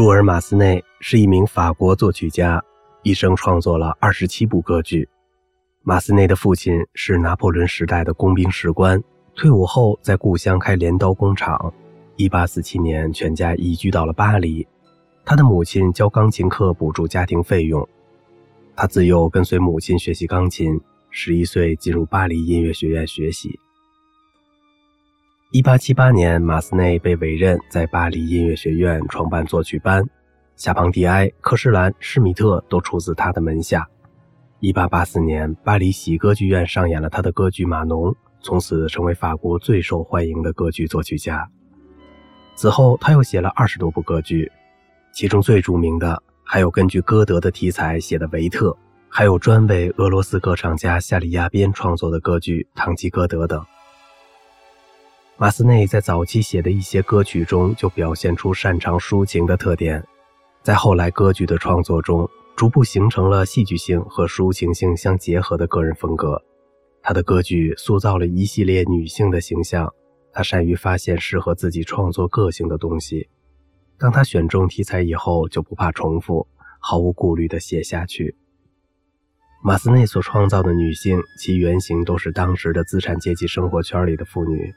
朱尔·马斯内是一名法国作曲家，一生创作了二十七部歌剧。马斯内的父亲是拿破仑时代的工兵士官，退伍后在故乡开镰刀工厂。一八四七年，全家移居到了巴黎。他的母亲教钢琴课补助家庭费用。他自幼跟随母亲学习钢琴，十一岁进入巴黎音乐学院学习。一八七八年，马斯内被委任在巴黎音乐学院创办作曲班，夏庞蒂埃、科施兰、施米特都出自他的门下。一八八四年，巴黎喜歌剧院上演了他的歌剧《马农》，从此成为法国最受欢迎的歌剧作曲家。此后，他又写了二十多部歌剧，其中最著名的还有根据歌德的题材写的《维特》，还有专为俄罗斯歌唱家夏里亚宾创作的歌剧《唐吉诃德》等。马斯内在早期写的一些歌曲中就表现出擅长抒情的特点，在后来歌剧的创作中，逐步形成了戏剧性和抒情性相结合的个人风格。他的歌剧塑造了一系列女性的形象，他善于发现适合自己创作个性的东西。当他选中题材以后，就不怕重复，毫无顾虑地写下去。马斯内所创造的女性，其原型都是当时的资产阶级生活圈里的妇女。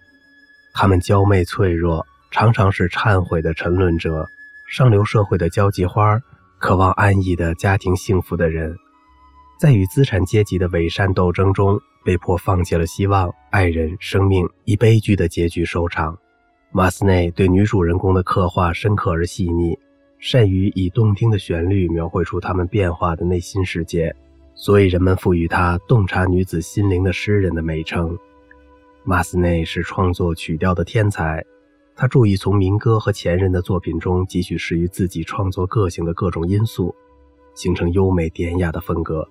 他们娇媚脆弱，常常是忏悔的沉沦者，上流社会的交际花，渴望安逸的家庭幸福的人，在与资产阶级的伪善斗争中，被迫放弃了希望，爱人、生命以悲剧的结局收场。马斯内对女主人公的刻画深刻而细腻，善于以动听的旋律描绘出她们变化的内心世界，所以人们赋予他洞察女子心灵的诗人的美称。马斯内是创作曲调的天才，他注意从民歌和前人的作品中汲取适于自己创作个性的各种因素，形成优美典雅的风格。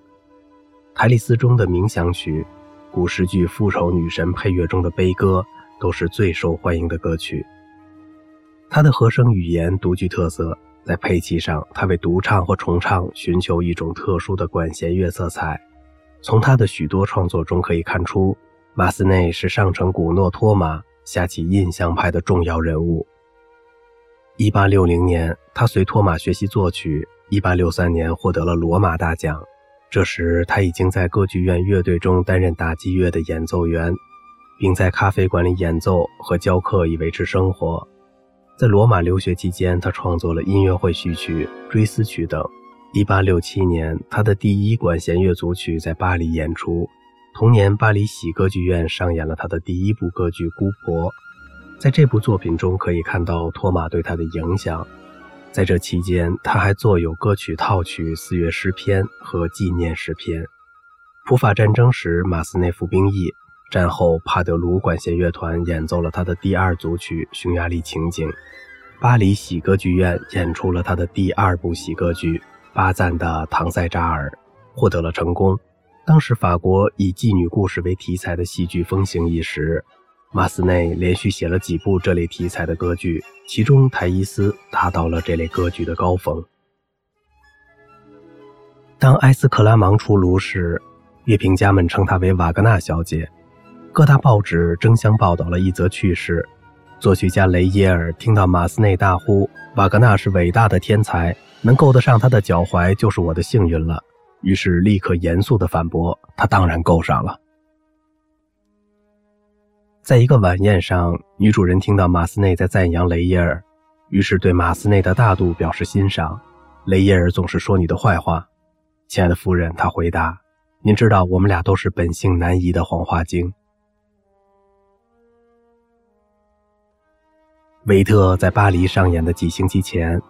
台利斯中的冥想曲，古诗剧《复仇女神》配乐中的悲歌，都是最受欢迎的歌曲。他的和声语言独具特色，在配器上，他为独唱或重唱寻求一种特殊的管弦乐色彩。从他的许多创作中可以看出。马斯内是上乘古诺托马下起印象派的重要人物。1860年，他随托马学习作曲。1863年，获得了罗马大奖。这时，他已经在歌剧院乐队中担任打击乐的演奏员，并在咖啡馆里演奏和教课以维持生活。在罗马留学期间，他创作了音乐会序曲、追思曲等。1867年，他的第一管弦乐组曲在巴黎演出。同年，巴黎喜歌剧院上演了他的第一部歌剧《姑婆》。在这部作品中，可以看到托马对他的影响。在这期间，他还作有歌曲套曲《四月诗篇》和纪念诗篇。普法战争时，马斯内服兵役，战后帕德鲁管弦乐团演奏了他的第二组曲《匈牙利情景》。巴黎喜歌剧院演出了他的第二部喜歌剧《巴赞的唐塞扎尔》，获得了成功。当时，法国以妓女故事为题材的戏剧风行一时，马斯内连续写了几部这类题材的歌剧，其中《泰伊斯》达到了这类歌剧的高峰。当埃斯克拉芒出炉时，乐评家们称她为瓦格纳小姐，各大报纸争相报道了一则趣事：作曲家雷耶尔听到马斯内大呼“瓦格纳是伟大的天才，能够得上他的脚踝就是我的幸运了”。于是立刻严肃的反驳：“他当然够上了。”在一个晚宴上，女主人听到马斯内在赞扬雷耶尔，于是对马斯内的大度表示欣赏。雷耶尔总是说你的坏话，亲爱的夫人，他回答：“您知道，我们俩都是本性难移的黄花精。”维特在巴黎上演的几星期前，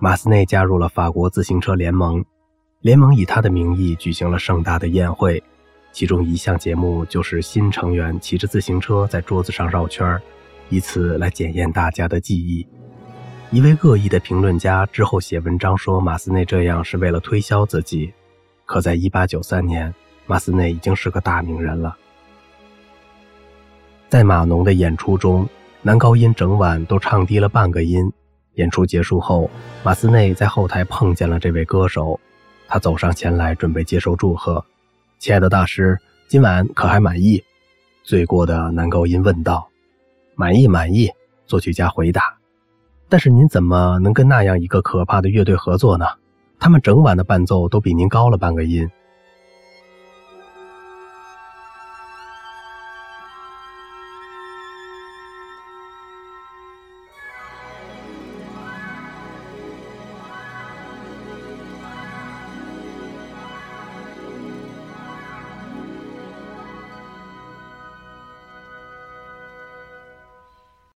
马斯内加入了法国自行车联盟。联盟以他的名义举行了盛大的宴会，其中一项节目就是新成员骑着自行车在桌子上绕圈以此来检验大家的记忆。一位恶意的评论家之后写文章说，马斯内这样是为了推销自己。可在1893年，马斯内已经是个大名人了。在马农的演出中，男高音整晚都唱低了半个音。演出结束后，马斯内在后台碰见了这位歌手。他走上前来，准备接受祝贺。亲爱的大师，今晚可还满意？罪过的男高音问道。满意，满意。作曲家回答。但是您怎么能跟那样一个可怕的乐队合作呢？他们整晚的伴奏都比您高了半个音，